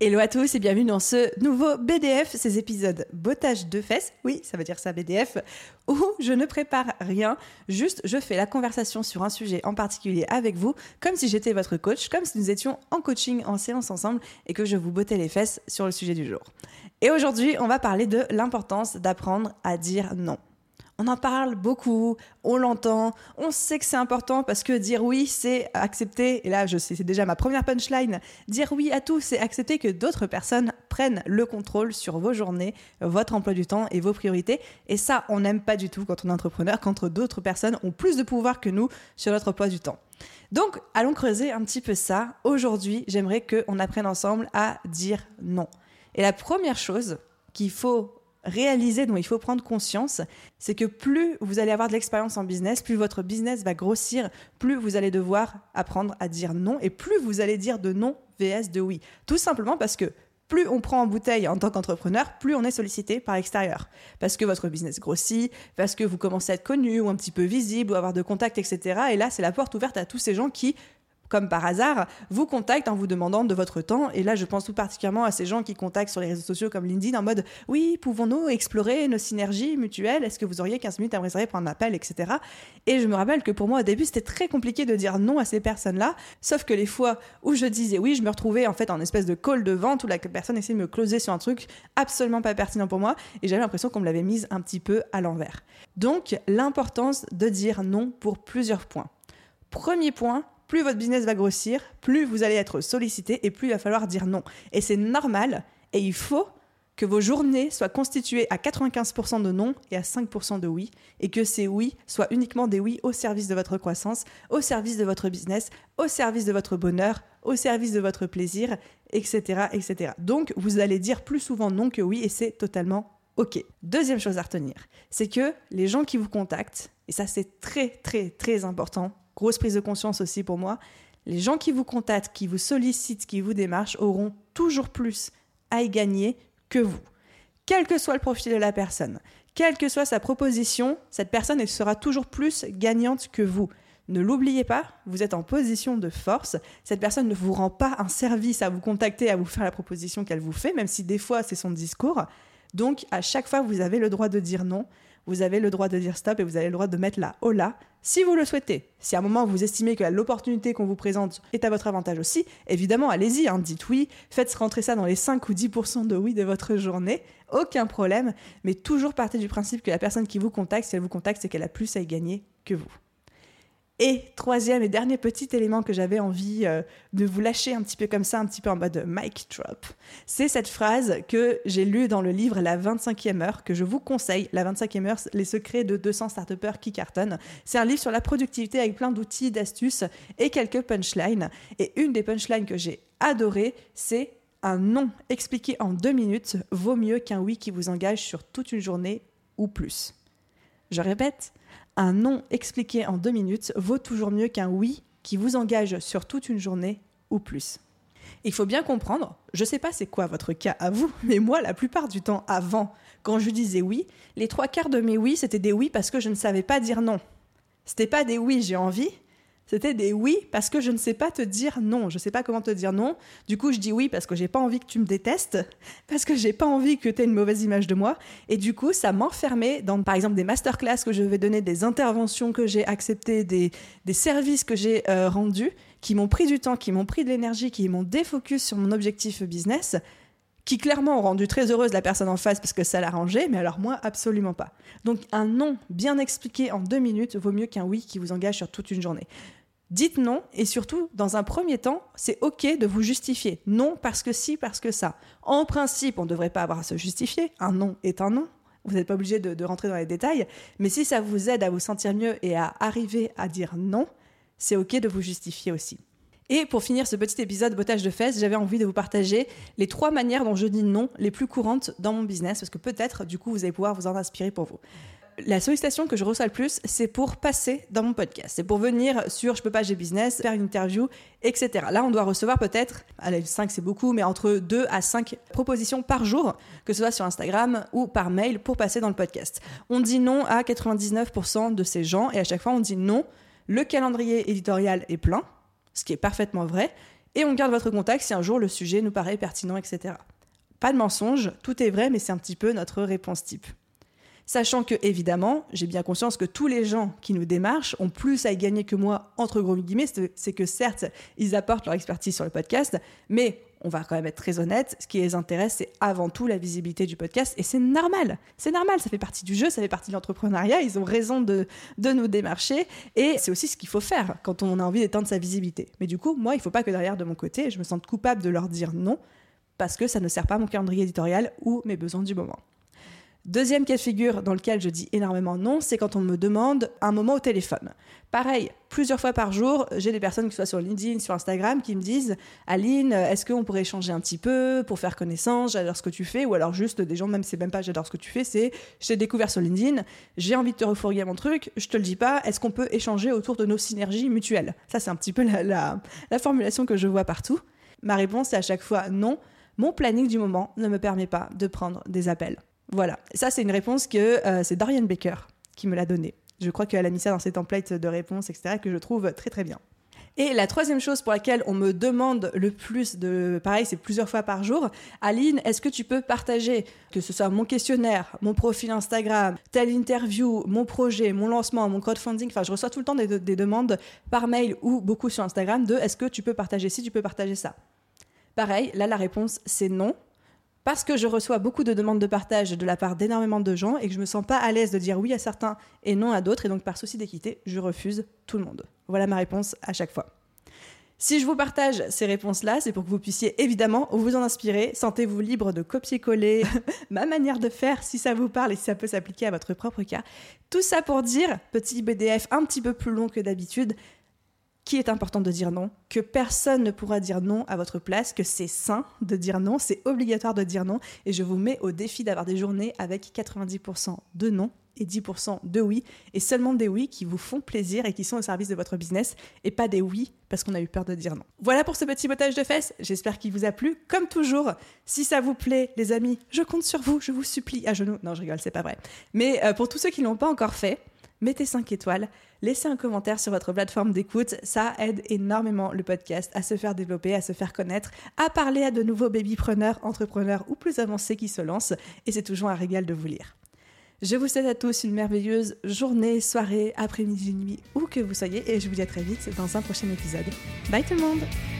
Hello à tous et bienvenue dans ce nouveau BDF, ces épisodes bottage de fesses, oui ça veut dire ça BDF, où je ne prépare rien, juste je fais la conversation sur un sujet en particulier avec vous, comme si j'étais votre coach, comme si nous étions en coaching, en séance ensemble et que je vous bottais les fesses sur le sujet du jour. Et aujourd'hui on va parler de l'importance d'apprendre à dire non. On en parle beaucoup, on l'entend, on sait que c'est important parce que dire oui, c'est accepter, et là je sais, c'est déjà ma première punchline, dire oui à tout, c'est accepter que d'autres personnes prennent le contrôle sur vos journées, votre emploi du temps et vos priorités. Et ça, on n'aime pas du tout quand on est entrepreneur, quand d'autres personnes ont plus de pouvoir que nous sur notre emploi du temps. Donc, allons creuser un petit peu ça. Aujourd'hui, j'aimerais qu'on apprenne ensemble à dire non. Et la première chose qu'il faut réaliser, dont il faut prendre conscience, c'est que plus vous allez avoir de l'expérience en business, plus votre business va grossir, plus vous allez devoir apprendre à dire non et plus vous allez dire de non vs de oui. Tout simplement parce que plus on prend en bouteille en tant qu'entrepreneur, plus on est sollicité par l'extérieur. Parce que votre business grossit, parce que vous commencez à être connu ou un petit peu visible ou avoir de contacts, etc. Et là, c'est la porte ouverte à tous ces gens qui comme par hasard, vous contactent en vous demandant de votre temps. Et là, je pense tout particulièrement à ces gens qui contactent sur les réseaux sociaux comme LinkedIn en mode Oui, pouvons-nous explorer nos synergies mutuelles? Est-ce que vous auriez 15 minutes à me réserver pour un appel, etc. Et je me rappelle que pour moi, au début, c'était très compliqué de dire non à ces personnes-là. Sauf que les fois où je disais oui, je me retrouvais en fait en espèce de call de vente où la personne essayait de me closer sur un truc absolument pas pertinent pour moi. Et j'avais l'impression qu'on me l'avait mise un petit peu à l'envers. Donc, l'importance de dire non pour plusieurs points. Premier point, plus votre business va grossir, plus vous allez être sollicité et plus il va falloir dire non. Et c'est normal et il faut que vos journées soient constituées à 95% de non et à 5% de oui, et que ces oui soient uniquement des oui au service de votre croissance, au service de votre business, au service de votre bonheur, au service de votre plaisir, etc. etc. Donc vous allez dire plus souvent non que oui, et c'est totalement OK. Deuxième chose à retenir, c'est que les gens qui vous contactent, et ça c'est très très très important, grosse prise de conscience aussi pour moi, les gens qui vous contactent, qui vous sollicitent, qui vous démarchent auront toujours plus à y gagner que vous. Quel que soit le profil de la personne, quelle que soit sa proposition, cette personne elle sera toujours plus gagnante que vous. Ne l'oubliez pas, vous êtes en position de force. Cette personne ne vous rend pas un service à vous contacter, à vous faire la proposition qu'elle vous fait, même si des fois c'est son discours. Donc à chaque fois, vous avez le droit de dire non vous avez le droit de dire stop et vous avez le droit de mettre la hola si vous le souhaitez. Si à un moment vous estimez que l'opportunité qu'on vous présente est à votre avantage aussi, évidemment, allez-y, hein, dites oui, faites rentrer ça dans les 5 ou 10% de oui de votre journée, aucun problème, mais toujours partez du principe que la personne qui vous contacte, si elle vous contacte, c'est qu'elle a plus à y gagner que vous. Et troisième et dernier petit élément que j'avais envie euh, de vous lâcher un petit peu comme ça, un petit peu en mode mic drop, c'est cette phrase que j'ai lue dans le livre La 25e heure, que je vous conseille, La 25e heure, les secrets de 200 start qui cartonnent. C'est un livre sur la productivité avec plein d'outils, d'astuces et quelques punchlines. Et une des punchlines que j'ai adorées, c'est un non expliqué en deux minutes vaut mieux qu'un oui qui vous engage sur toute une journée ou plus. Je répète, un non expliqué en deux minutes vaut toujours mieux qu'un oui qui vous engage sur toute une journée ou plus. Il faut bien comprendre, je sais pas c'est quoi votre cas à vous, mais moi, la plupart du temps avant, quand je disais oui, les trois quarts de mes oui, c'était des oui parce que je ne savais pas dire non. C'était pas des oui, j'ai envie, c'était des oui parce que je ne sais pas te dire non. Je ne sais pas comment te dire non. Du coup, je dis oui parce que j'ai pas envie que tu me détestes, parce que j'ai pas envie que tu aies une mauvaise image de moi. Et du coup, ça m'enfermait dans, par exemple, des masterclass que je vais donner, des interventions que j'ai acceptées, des, services que j'ai euh, rendus, qui m'ont pris du temps, qui m'ont pris de l'énergie, qui m'ont défocus sur mon objectif business qui clairement ont rendu très heureuse la personne en face parce que ça l'arrangeait, mais alors moi, absolument pas. Donc un non bien expliqué en deux minutes vaut mieux qu'un oui qui vous engage sur toute une journée. Dites non et surtout, dans un premier temps, c'est OK de vous justifier. Non parce que si, parce que ça. En principe, on ne devrait pas avoir à se justifier. Un non est un non. Vous n'êtes pas obligé de, de, rentrer dans les détails. Mais si ça vous aide à vous sentir mieux et à arriver à dire non, c'est OK de vous justifier aussi. Et pour finir ce petit épisode bottage de fesses, j'avais envie de vous partager les trois manières dont je dis non les plus courantes dans mon business, parce que peut-être, du coup, vous allez pouvoir vous en inspirer pour vous la sollicitation que je reçois le plus, c'est pour passer dans mon podcast. C'est pour venir sur Je peux pas, j'ai business, faire une interview, etc. Là, on doit recevoir peut-être, allez, 5 c'est beaucoup, mais entre 2 à 5 propositions par jour, que ce soit sur Instagram ou par mail pour passer dans le podcast. On dit non à 99% de ces gens et à chaque fois on dit non. Le calendrier éditorial est plein, ce qui est parfaitement vrai, et on garde votre contact si un jour le sujet nous paraît pertinent, etc. Pas de mensonge, tout est vrai, mais c'est un petit peu notre réponse type. Sachant que, évidemment, j'ai bien conscience que tous les gens qui nous démarchent ont plus à y gagner que moi, entre gros guillemets. C'est que certes, ils apportent leur expertise sur le podcast, mais on va quand même être très honnête, ce qui les intéresse, c'est avant tout la visibilité du podcast, et c'est normal. C'est normal, ça fait partie du jeu, ça fait partie de l'entrepreneuriat, ils ont raison de, de nous démarcher, et c'est aussi ce qu'il faut faire quand on a envie d'étendre sa visibilité. Mais du coup, moi, il ne faut pas que derrière de mon côté, je me sente coupable de leur dire non, parce que ça ne sert pas mon calendrier éditorial ou mes besoins du moment. Deuxième cas de figure dans lequel je dis énormément non, c'est quand on me demande un moment au téléphone. Pareil, plusieurs fois par jour, j'ai des personnes, qui soient sur LinkedIn, sur Instagram, qui me disent Aline, est-ce qu'on pourrait échanger un petit peu pour faire connaissance? J'adore ce que tu fais. Ou alors juste des gens, même c'est même pas j'adore ce que tu fais, c'est je t'ai découvert sur LinkedIn, j'ai envie de te refourguer mon truc, je te le dis pas, est-ce qu'on peut échanger autour de nos synergies mutuelles? Ça, c'est un petit peu la, la formulation que je vois partout. Ma réponse est à chaque fois non. Mon planning du moment ne me permet pas de prendre des appels. Voilà, ça c'est une réponse que euh, c'est Dorian Baker qui me l'a donnée. Je crois qu'elle a mis ça dans ses templates de réponses, etc., que je trouve très très bien. Et la troisième chose pour laquelle on me demande le plus de, pareil, c'est plusieurs fois par jour, Aline, est-ce que tu peux partager, que ce soit mon questionnaire, mon profil Instagram, telle interview, mon projet, mon lancement, mon crowdfunding, enfin je reçois tout le temps des, des demandes par mail ou beaucoup sur Instagram de est-ce que tu peux partager ci, tu peux partager ça? Pareil, là la réponse c'est non parce que je reçois beaucoup de demandes de partage de la part d'énormément de gens et que je me sens pas à l'aise de dire oui à certains et non à d'autres et donc par souci d'équité, je refuse tout le monde. Voilà ma réponse à chaque fois. Si je vous partage ces réponses-là, c'est pour que vous puissiez évidemment vous en inspirer. Sentez-vous libre de copier-coller ma manière de faire si ça vous parle et si ça peut s'appliquer à votre propre cas. Tout ça pour dire, petit BDF un petit peu plus long que d'habitude, qu'il est important de dire non, que personne ne pourra dire non à votre place, que c'est sain de dire non, c'est obligatoire de dire non, et je vous mets au défi d'avoir des journées avec 90% de non et 10% de oui, et seulement des oui qui vous font plaisir et qui sont au service de votre business, et pas des oui parce qu'on a eu peur de dire non. Voilà pour ce petit botage de fesses, j'espère qu'il vous a plu. Comme toujours, si ça vous plaît, les amis, je compte sur vous, je vous supplie à genoux. Non, je rigole, c'est pas vrai. Mais euh, pour tous ceux qui l'ont pas encore fait, mettez 5 étoiles, laissez un commentaire sur votre plateforme d'écoute, ça aide énormément le podcast à se faire développer, à se faire connaître, à parler à de nouveaux babypreneurs, entrepreneurs ou plus avancés qui se lancent, et c'est toujours un régal de vous lire. Je vous souhaite à tous une merveilleuse journée, soirée, après-midi, nuit, où que vous soyez, et je vous dis à très vite dans un prochain épisode. Bye tout le monde